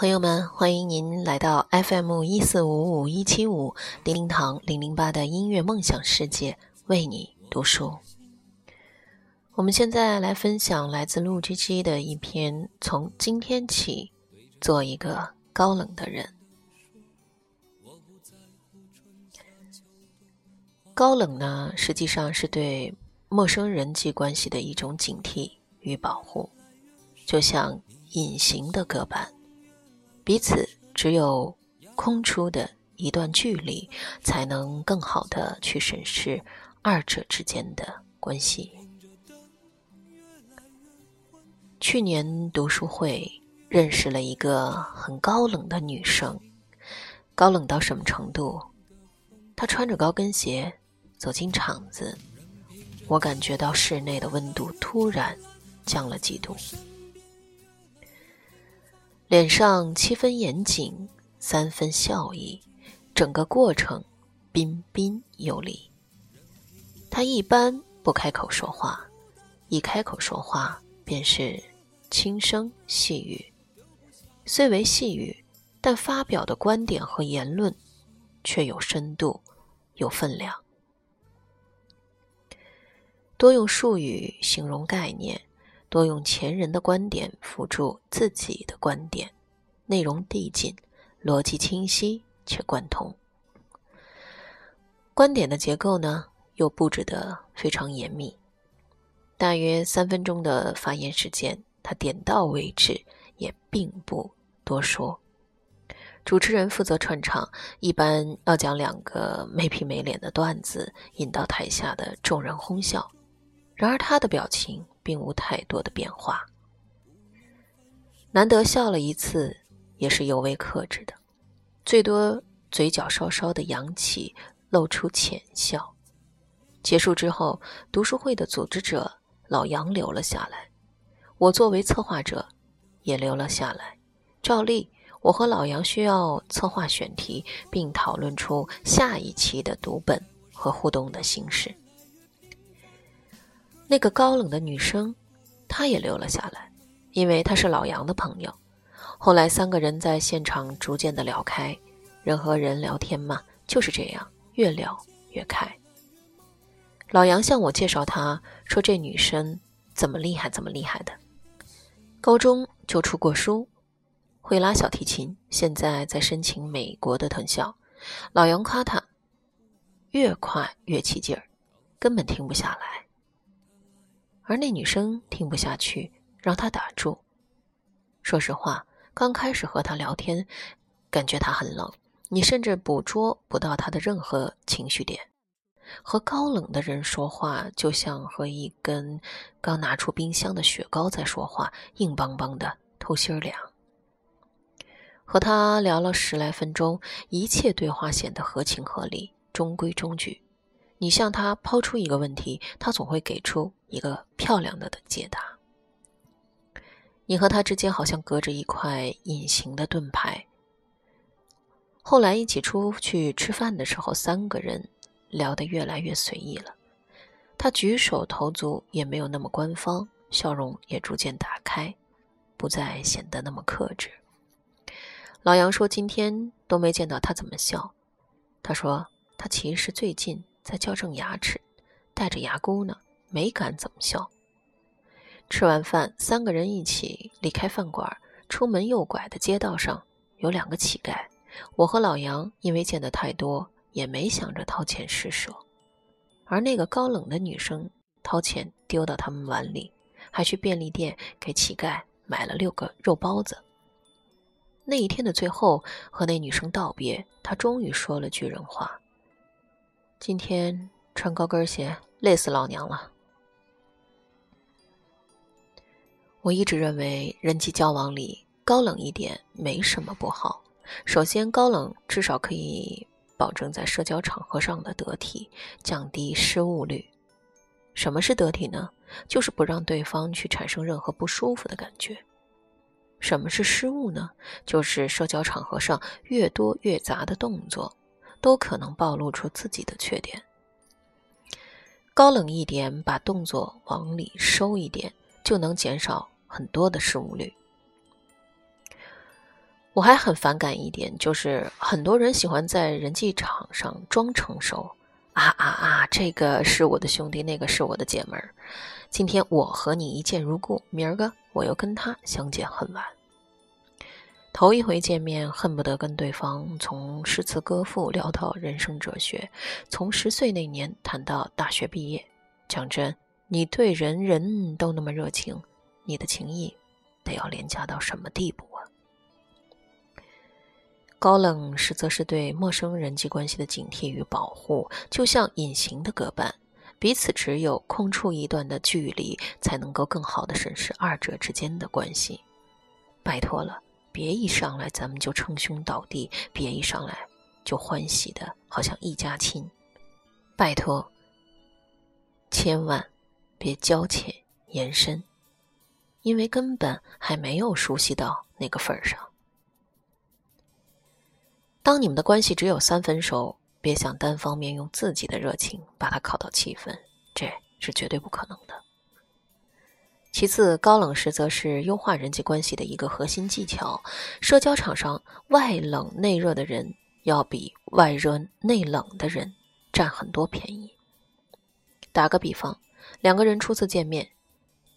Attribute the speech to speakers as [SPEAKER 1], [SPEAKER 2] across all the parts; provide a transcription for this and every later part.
[SPEAKER 1] 朋友们，欢迎您来到 FM 一四五五一七五零零堂零零八的音乐梦想世界，为你读书。我们现在来分享来自陆之基的一篇：从今天起，做一个高冷的人。高冷呢，实际上是对陌生人际关系的一种警惕与保护，就像隐形的隔板。彼此只有空出的一段距离，才能更好的去审视二者之间的关系。去年读书会认识了一个很高冷的女生，高冷到什么程度？她穿着高跟鞋走进场子，我感觉到室内的温度突然降了几度。脸上七分严谨，三分笑意，整个过程彬彬有礼。他一般不开口说话，一开口说话便是轻声细语。虽为细语，但发表的观点和言论却有深度，有分量。多用术语形容概念。多用前人的观点辅助自己的观点，内容递进，逻辑清晰且贯通。观点的结构呢，又布置得非常严密。大约三分钟的发言时间，他点到为止，也并不多说。主持人负责串场，一般要讲两个没皮没脸的段子，引到台下的众人哄笑。然而他的表情。并无太多的变化，难得笑了一次，也是尤为克制的，最多嘴角稍稍的扬起，露出浅笑。结束之后，读书会的组织者老杨留了下来，我作为策划者也留了下来。照例，我和老杨需要策划选题，并讨论出下一期的读本和互动的形式。那个高冷的女生，她也留了下来，因为她是老杨的朋友。后来三个人在现场逐渐的聊开，人和人聊天嘛，就是这样，越聊越开。老杨向我介绍他，说这女生怎么厉害，怎么厉害的，高中就出过书，会拉小提琴，现在在申请美国的藤校。老杨夸她，越夸越起劲儿，根本停不下来。而那女生听不下去，让他打住。说实话，刚开始和他聊天，感觉他很冷，你甚至捕捉不到他的任何情绪点。和高冷的人说话，就像和一根刚拿出冰箱的雪糕在说话，硬邦邦的，透心凉。和他聊了十来分钟，一切对话显得合情合理，中规中矩。你向他抛出一个问题，他总会给出一个漂亮的的解答。你和他之间好像隔着一块隐形的盾牌。后来一起出去吃饭的时候，三个人聊得越来越随意了。他举手投足也没有那么官方，笑容也逐渐打开，不再显得那么克制。老杨说：“今天都没见到他怎么笑。”他说：“他其实最近。”在矫正牙齿，戴着牙箍呢，没敢怎么笑。吃完饭，三个人一起离开饭馆，出门右拐的街道上有两个乞丐。我和老杨因为见得太多，也没想着掏钱施舍。而那个高冷的女生掏钱丢到他们碗里，还去便利店给乞丐买了六个肉包子。那一天的最后，和那女生道别，他终于说了句人话。今天穿高跟鞋，累死老娘了。我一直认为人际交往里高冷一点没什么不好。首先，高冷至少可以保证在社交场合上的得体，降低失误率。什么是得体呢？就是不让对方去产生任何不舒服的感觉。什么是失误呢？就是社交场合上越多越杂的动作。都可能暴露出自己的缺点。高冷一点，把动作往里收一点，就能减少很多的失误率。我还很反感一点，就是很多人喜欢在人际场上装成熟。啊啊啊！这个是我的兄弟，那个是我的姐们儿。今天我和你一见如故，明儿个我又跟他相见恨晚。头一回见面，恨不得跟对方从诗词歌赋聊到人生哲学，从十岁那年谈到大学毕业。讲真，你对人人都那么热情，你的情谊得要廉价到什么地步啊？高冷实则是对陌生人际关系的警惕与保护，就像隐形的隔板，彼此只有空出一段的距离，才能够更好的审视二者之间的关系。拜托了。别一上来咱们就称兄道弟，别一上来就欢喜的好像一家亲。拜托，千万别交浅言深，因为根本还没有熟悉到那个份儿上。当你们的关系只有三分熟，别想单方面用自己的热情把它烤到七分，这是绝对不可能的。其次，高冷实则是优化人际关系的一个核心技巧。社交场上，外冷内热的人要比外热内冷的人占很多便宜。打个比方，两个人初次见面，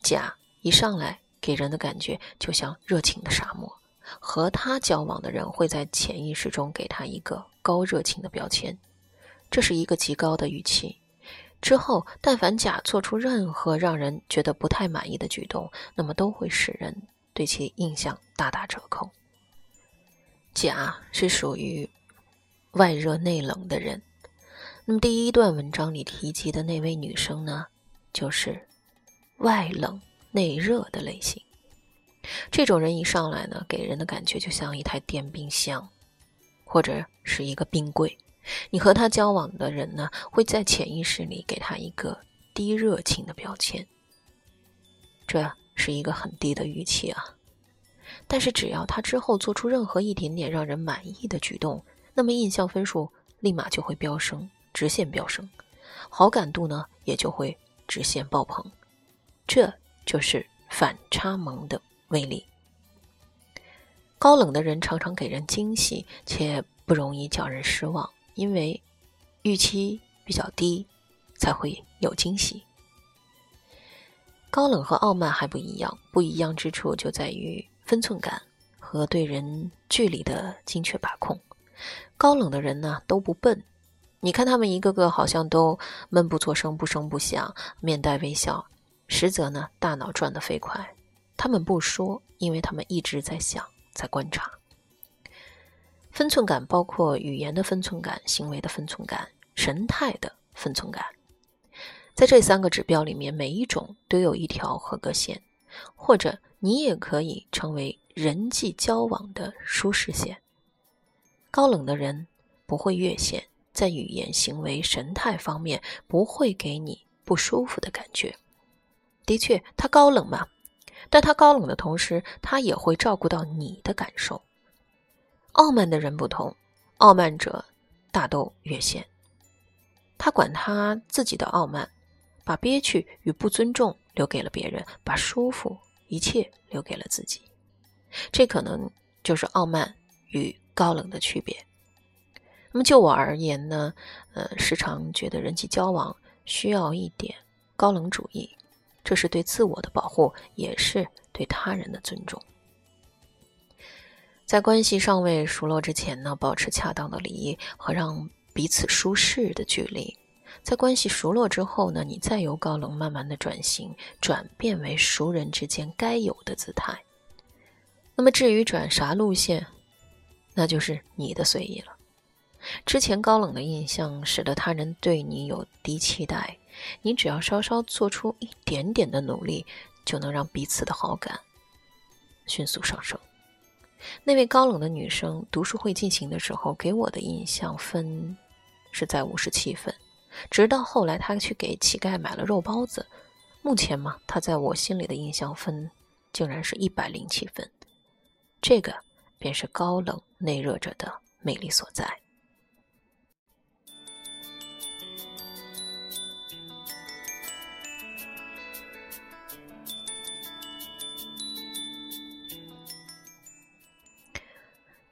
[SPEAKER 1] 甲一上来给人的感觉就像热情的沙漠，和他交往的人会在潜意识中给他一个高热情的标签，这是一个极高的预期。之后，但凡甲做出任何让人觉得不太满意的举动，那么都会使人对其印象大打折扣。甲是属于外热内冷的人，那么第一段文章里提及的那位女生呢，就是外冷内热的类型。这种人一上来呢，给人的感觉就像一台电冰箱，或者是一个冰柜。你和他交往的人呢，会在潜意识里给他一个低热情的标签，这是一个很低的预期啊。但是只要他之后做出任何一点点让人满意的举动，那么印象分数立马就会飙升，直线飙升，好感度呢也就会直线爆棚。这就是反差萌的威力。高冷的人常常给人惊喜，且不容易叫人失望。因为预期比较低，才会有惊喜。高冷和傲慢还不一样，不一样之处就在于分寸感和对人距离的精确把控。高冷的人呢都不笨，你看他们一个个好像都闷不作声、不声不响，面带微笑，实则呢大脑转得飞快。他们不说，因为他们一直在想，在观察。分寸感包括语言的分寸感、行为的分寸感、神态的分寸感。在这三个指标里面，每一种都有一条合格线，或者你也可以称为人际交往的舒适线。高冷的人不会越线，在语言、行为、神态方面不会给你不舒服的感觉。的确，他高冷嘛，但他高冷的同时，他也会照顾到你的感受。傲慢的人不同，傲慢者大都越线。他管他自己的傲慢，把憋屈与不尊重留给了别人，把舒服一切留给了自己。这可能就是傲慢与高冷的区别。那么就我而言呢，呃，时常觉得人际交往需要一点高冷主义，这是对自我的保护，也是对他人的尊重。在关系尚未熟络之前呢，保持恰当的礼仪和让彼此舒适的距离；在关系熟络之后呢，你再由高冷慢慢的转型，转变为熟人之间该有的姿态。那么至于转啥路线，那就是你的随意了。之前高冷的印象使得他人对你有低期待，你只要稍稍做出一点点的努力，就能让彼此的好感迅速上升。那位高冷的女生读书会进行的时候，给我的印象分是在五十七分，直到后来她去给乞丐买了肉包子，目前嘛，她在我心里的印象分竟然是一百零七分，这个便是高冷内热者的魅力所在。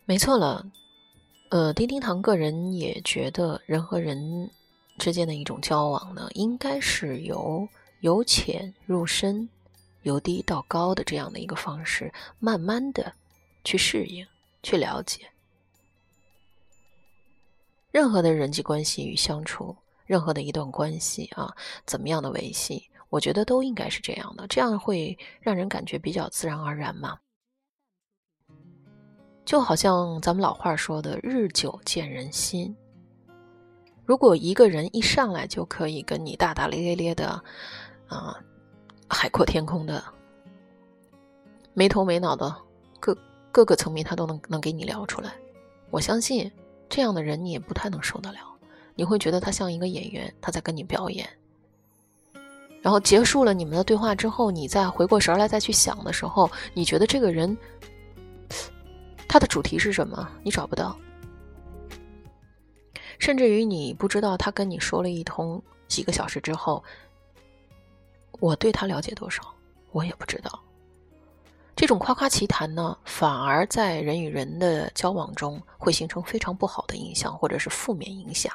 [SPEAKER 1] 没错了。呃，丁丁堂个人也觉得，人和人之间的一种交往呢，应该是由由浅入深、由低到高的这样的一个方式，慢慢的去适应、去了解。任何的人际关系与相处，任何的一段关系啊，怎么样的维系，我觉得都应该是这样的，这样会让人感觉比较自然而然嘛。就好像咱们老话说的“日久见人心”。如果一个人一上来就可以跟你大大咧咧咧的，啊，海阔天空的，没头没脑的，各各个层面他都能能给你聊出来，我相信这样的人你也不太能受得了。你会觉得他像一个演员，他在跟你表演。然后结束了你们的对话之后，你再回过神来再去想的时候，你觉得这个人。它的主题是什么？你找不到，甚至于你不知道他跟你说了一通几个小时之后，我对他了解多少，我也不知道。这种夸夸其谈呢，反而在人与人的交往中会形成非常不好的影响，或者是负面影响。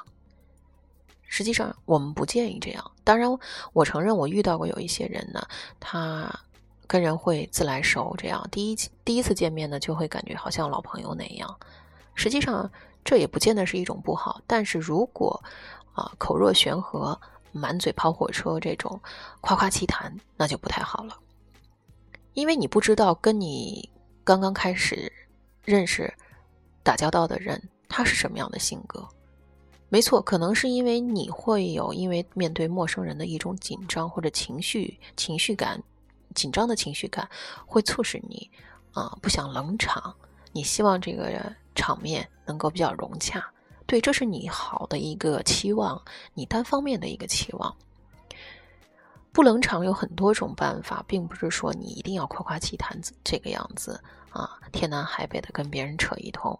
[SPEAKER 1] 实际上，我们不建议这样。当然，我承认我遇到过有一些人呢，他。跟人会自来熟，这样第一第一次见面呢，就会感觉好像老朋友那样。实际上，这也不见得是一种不好。但是如果啊口若悬河、满嘴跑火车这种夸夸其谈，那就不太好了。因为你不知道跟你刚刚开始认识、打交道的人他是什么样的性格。没错，可能是因为你会有因为面对陌生人的一种紧张或者情绪情绪感。紧张的情绪感会促使你啊不想冷场，你希望这个场面能够比较融洽。对，这是你好的一个期望，你单方面的一个期望。不冷场有很多种办法，并不是说你一定要夸夸其谈这个样子啊，天南海北的跟别人扯一通。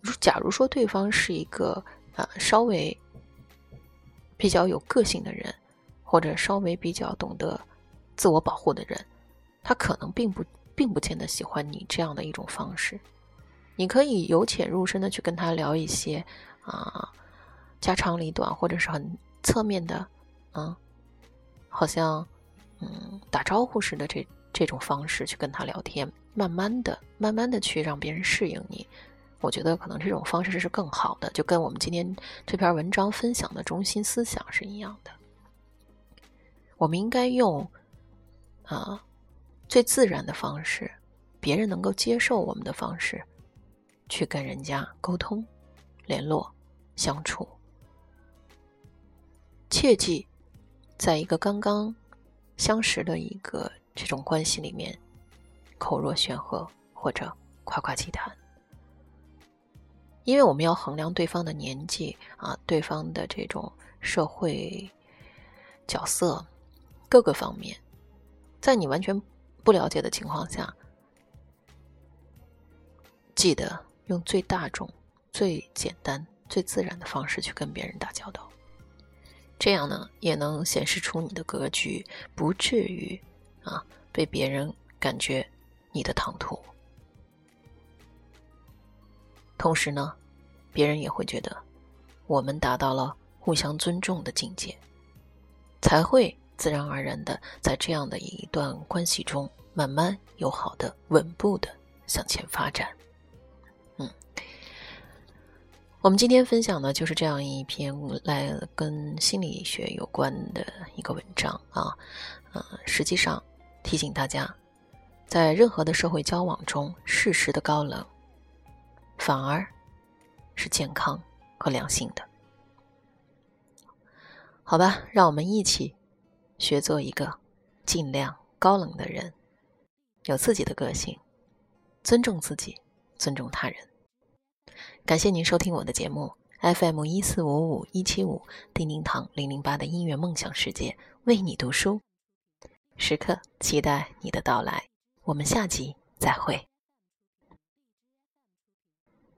[SPEAKER 1] 如假如说对方是一个啊稍微比较有个性的人，或者稍微比较懂得。自我保护的人，他可能并不并不见得喜欢你这样的一种方式。你可以由浅入深的去跟他聊一些啊家长里短或者是很侧面的，嗯，好像嗯打招呼似的这这种方式去跟他聊天，慢慢的慢慢的去让别人适应你。我觉得可能这种方式是更好的，就跟我们今天这篇文章分享的中心思想是一样的。我们应该用。啊，最自然的方式，别人能够接受我们的方式，去跟人家沟通、联络、相处。切记，在一个刚刚相识的一个这种关系里面，口若悬河或者夸夸其谈，因为我们要衡量对方的年纪啊，对方的这种社会角色各个方面。在你完全不了解的情况下，记得用最大众、最简单、最自然的方式去跟别人打交道，这样呢，也能显示出你的格局，不至于啊被别人感觉你的唐突。同时呢，别人也会觉得我们达到了互相尊重的境界，才会。自然而然的，在这样的一段关系中，慢慢友好的、稳步的向前发展。嗯，我们今天分享的就是这样一篇来跟心理学有关的一个文章啊。嗯，实际上提醒大家，在任何的社会交往中，适时的高冷，反而是健康和良性的。好吧，让我们一起。学做一个尽量高冷的人，有自己的个性，尊重自己，尊重他人。感谢您收听我的节目，FM 一四五五一七五，叮叮堂零零八的音乐梦想世界，为你读书，时刻期待你的到来。我们下集再会。